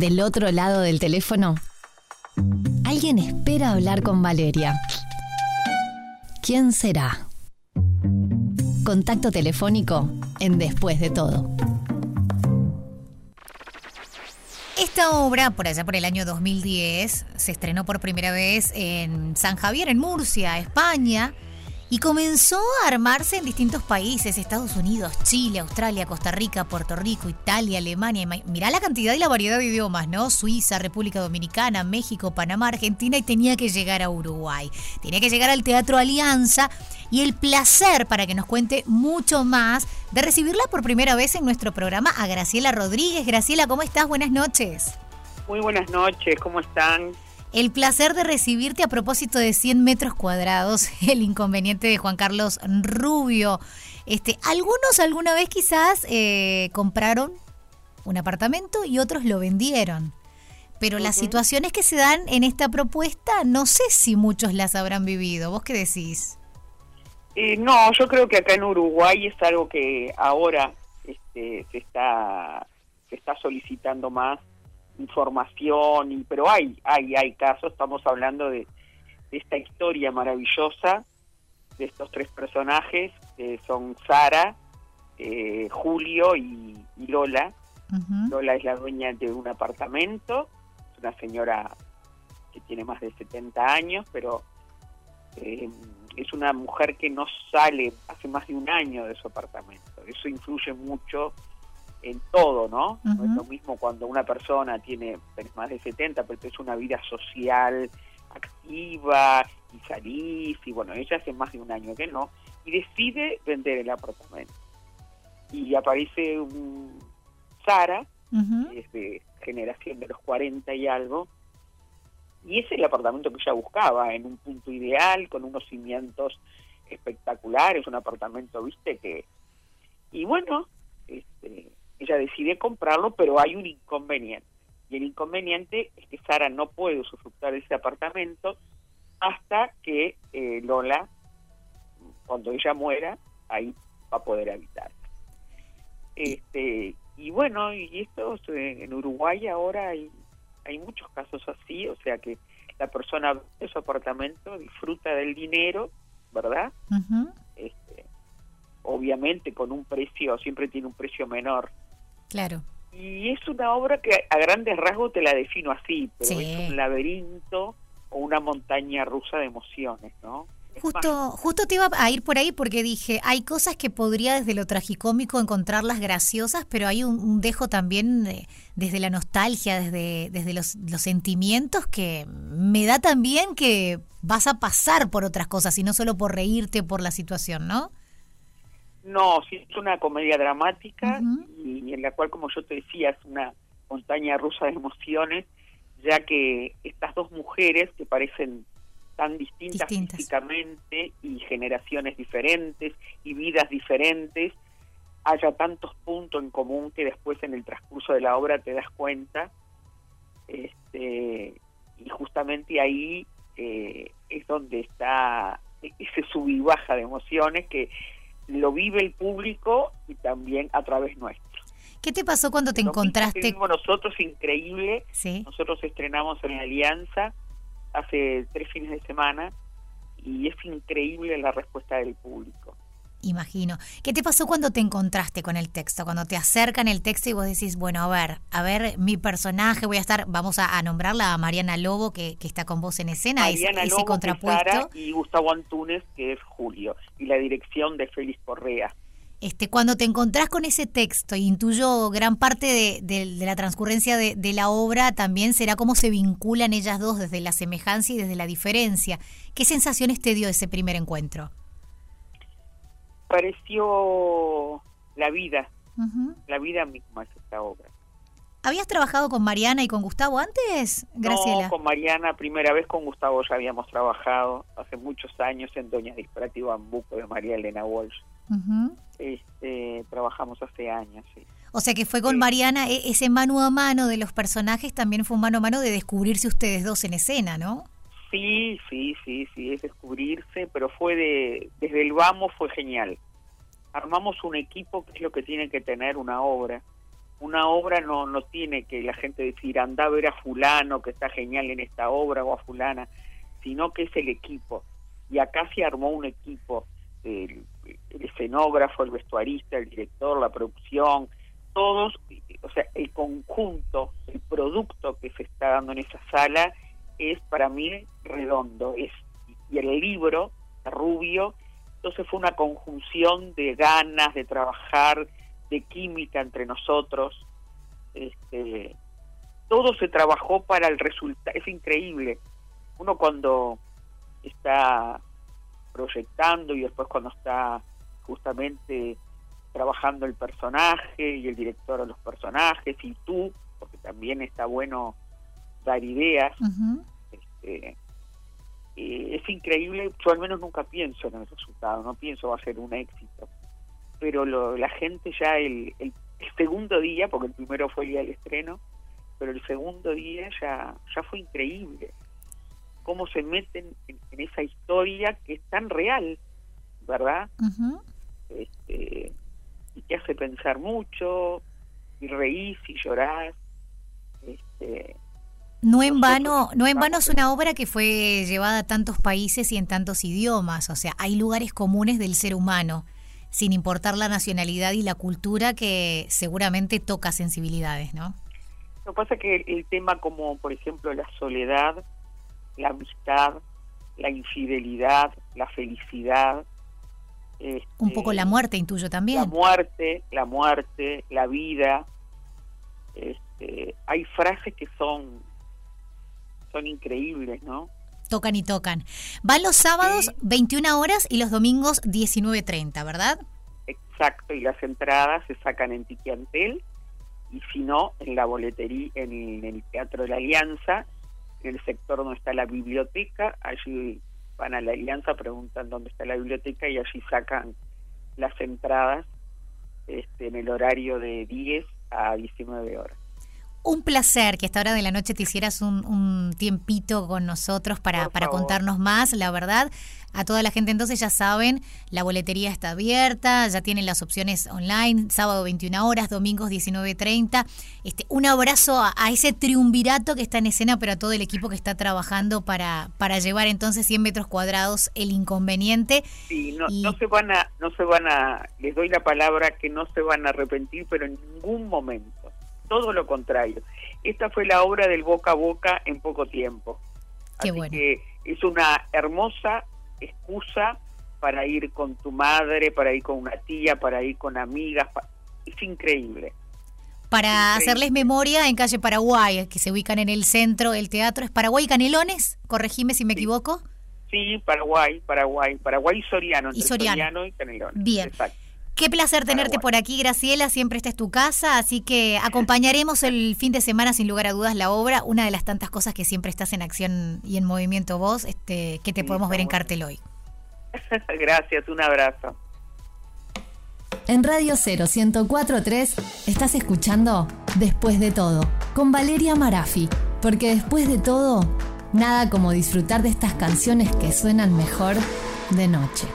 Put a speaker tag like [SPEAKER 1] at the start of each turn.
[SPEAKER 1] Del otro lado del teléfono, alguien espera hablar con Valeria. ¿Quién será? Contacto telefónico en Después de todo.
[SPEAKER 2] Esta obra, por allá por el año 2010, se estrenó por primera vez en San Javier, en Murcia, España y comenzó a armarse en distintos países, Estados Unidos, Chile, Australia, Costa Rica, Puerto Rico, Italia, Alemania. Mirá la cantidad y la variedad de idiomas, ¿no? Suiza, República Dominicana, México, Panamá, Argentina y tenía que llegar a Uruguay. Tenía que llegar al Teatro Alianza y el placer para que nos cuente mucho más de recibirla por primera vez en nuestro programa a Graciela Rodríguez. Graciela, ¿cómo estás? Buenas noches.
[SPEAKER 3] Muy buenas noches, ¿cómo están?
[SPEAKER 2] El placer de recibirte a propósito de 100 metros cuadrados, el inconveniente de Juan Carlos Rubio. Este, algunos alguna vez quizás eh, compraron un apartamento y otros lo vendieron. Pero las situaciones que se dan en esta propuesta, no sé si muchos las habrán vivido. ¿Vos qué decís?
[SPEAKER 3] Eh, no, yo creo que acá en Uruguay es algo que ahora este, se está se está solicitando más información, y pero hay, hay, hay casos, estamos hablando de, esta historia maravillosa de estos tres personajes, que son Sara, eh, Julio y, Lola. Lola es la dueña de un apartamento, es una señora que tiene más de 70 años, pero eh, es una mujer que no sale hace más de un año de su apartamento. Eso influye mucho en todo, ¿no? No es lo mismo cuando una persona tiene más de 70, pero es una vida social activa y salís, y bueno, ella hace más de un año que no, y decide vender el apartamento. Y aparece un Sara, es de generación de los 40 y algo, y ese es el apartamento que ella buscaba, en un punto ideal, con unos cimientos espectaculares, un apartamento, viste, que... Y bueno, este, ella decide comprarlo, pero hay un inconveniente. Y el inconveniente es que Sara no puede usufructar ese apartamento hasta que eh, Lola, cuando ella muera, ahí va a poder habitar. Este, y bueno, y esto en Uruguay ahora hay, hay muchos casos así, o sea que la persona de su apartamento disfruta del dinero, ¿verdad? este, obviamente con un precio, siempre tiene un precio menor
[SPEAKER 2] Claro.
[SPEAKER 3] Y es una obra que a grandes rasgos te la defino así, pero es un laberinto o una montaña rusa de emociones, ¿no?
[SPEAKER 2] Justo, justo te iba a ir por ahí porque dije, hay cosas que podría desde lo tragicómico encontrarlas graciosas, pero hay un, dejo también desde la nostalgia, desde, desde los, los, sentimientos que me da también que vas a pasar por otras cosas y no solo por reírte por la situación, ¿no?
[SPEAKER 3] No, sí es una comedia dramática y en la cual, como yo te decía, es una montaña rusa de emociones, ya que estas dos mujeres que parecen tan distintas, físicamente y generaciones diferentes y vidas diferentes, haya tantos puntos en común que después en el transcurso de la obra te das cuenta. Este, y justamente ahí eh, es donde está ese sub y baja de emociones que lo vive el público y también a través nuestro.
[SPEAKER 2] ¿Qué te pasó cuando te encontraste?
[SPEAKER 3] nosotros increíble. Nosotros estrenamos en la Alianza hace tres fines de semana y es increíble la respuesta del público.
[SPEAKER 2] Imagino. ¿Qué te pasó cuando te encontraste con el texto? Cuando te acercan el texto y vos decís, bueno, a ver, a ver, mi personaje, voy a estar, vamos a, nombrarla a Mariana Lobo, que, está con vos en escena,
[SPEAKER 3] Mariana ese, contrapuesto. y Gustavo Antunes, que es Julio, y la dirección de Félix Correa.
[SPEAKER 2] Este, cuando te encontrás con ese texto, intuyo gran parte de, la transcurrencia de, de, la obra también será cómo se vinculan ellas dos desde la semejanza y desde la diferencia. ¿Qué sensaciones te dio ese primer encuentro?
[SPEAKER 3] Pareció la vida, la vida misma es esta obra.
[SPEAKER 2] ¿Habías trabajado con Mariana y con Gustavo antes, Graciela?
[SPEAKER 3] No, con Mariana, primera vez con Gustavo ya habíamos trabajado hace muchos años en Doña Disparate Bambuco de María Elena Walsh. este, trabajamos hace años, sí.
[SPEAKER 2] O sea que fue con Mariana, e, ese mano a mano de los personajes también fue un mano a mano de descubrirse ustedes dos en escena, ¿no?
[SPEAKER 3] Sí, sí, sí, sí, es descubrirse, pero fue de, desde el vamos fue genial. Armamos un equipo que es lo que tiene que tener una obra. una obra no, no tiene que la gente decir anda a ver a fulano que está genial en esta obra o a fulana, sino que es el equipo. Y acá se armó un equipo, el, el escenógrafo, el vestuarista, el director, la producción, todos, o sea, el conjunto, el producto que se está dando en esa sala es para mí redondo. Es, y el libro, Rubio, entonces fue una conjunción de ganas de trabajar, de química entre nosotros. Este, todo se trabajó para el resultado. Es increíble. Uno cuando está proyectando y después cuando está justamente trabajando el personaje y el director de los personajes y tú, porque también está bueno dar ideas. este, eh, es increíble, yo al menos nunca pienso en el resultado, no pienso va a ser un éxito, pero lo, la gente ya el, el, segundo día, porque el primero fue el día del estreno, pero el segundo día ya, ya fue increíble cómo se meten en, esa historia que es tan real, ¿verdad? este, y que hace pensar mucho, y reís y llorás. Este,
[SPEAKER 2] no en vano, no en vano es una obra que fue llevada a tantos países y en tantos idiomas, o sea, hay lugares comunes del ser humano, sin importar la nacionalidad y la cultura que seguramente toca sensibilidades, ¿no?
[SPEAKER 3] Lo que pasa es que el, tema como, por ejemplo, la soledad, la amistad, la infidelidad, la felicidad,
[SPEAKER 2] un poco la este, muerte, intuyo también.
[SPEAKER 3] La muerte, la muerte, la vida. Este, hay frases que son son increíbles, ¿no?
[SPEAKER 2] Tocan y tocan. Van los sábados 21 horas y los domingos 19.30, ¿verdad?
[SPEAKER 3] Exacto, y las entradas se sacan en Tiquiantel y si no, en la boletería, en el Teatro de la Alianza, en el sector donde está la biblioteca, allí van a la Alianza, preguntan dónde está la biblioteca y allí sacan las entradas este, en el horario de 10 a 19 horas.
[SPEAKER 2] Un placer que a esta hora de la noche te hicieras un, tiempito con nosotros para, para contarnos más, la verdad. A toda la gente entonces ya saben, la boletería está abierta, ya tienen las opciones online, sábado 21 horas, domingos 19.30. Este, un abrazo a, ese triunvirato que está en escena, pero a todo el equipo que está trabajando para, para llevar entonces 100 metros cuadrados el inconveniente.
[SPEAKER 3] Sí, no, no se van a, no se van a, les doy la palabra que no se van a arrepentir, pero en ningún momento todo lo contrario. Esta fue la obra del boca a boca en poco tiempo.
[SPEAKER 2] Qué bueno.
[SPEAKER 3] que es una hermosa excusa para ir con tu madre, para ir con una tía, para ir con amigas. Es increíble.
[SPEAKER 2] Para hacerles memoria, en calle Paraguay, que se ubican en el centro, el teatro es Paraguay Canelones, corregime si me equivoco.
[SPEAKER 3] Sí, Paraguay, Paraguay, Paraguay y Soriano, y Soriano. y Canelones.
[SPEAKER 2] Bien. Exacto. Qué placer tenerte por aquí, Graciela. Siempre esta es tu casa, así que acompañaremos el fin de semana, sin lugar a dudas, la obra. Una de las tantas cosas que siempre estás en acción y en movimiento vos, este, que te podemos ver en cartel hoy.
[SPEAKER 3] Gracias, un abrazo.
[SPEAKER 1] En Radio 0 1043 estás escuchando Después de todo, con Valeria Marafi, porque después de todo, nada como disfrutar de estas canciones que suenan mejor de noche.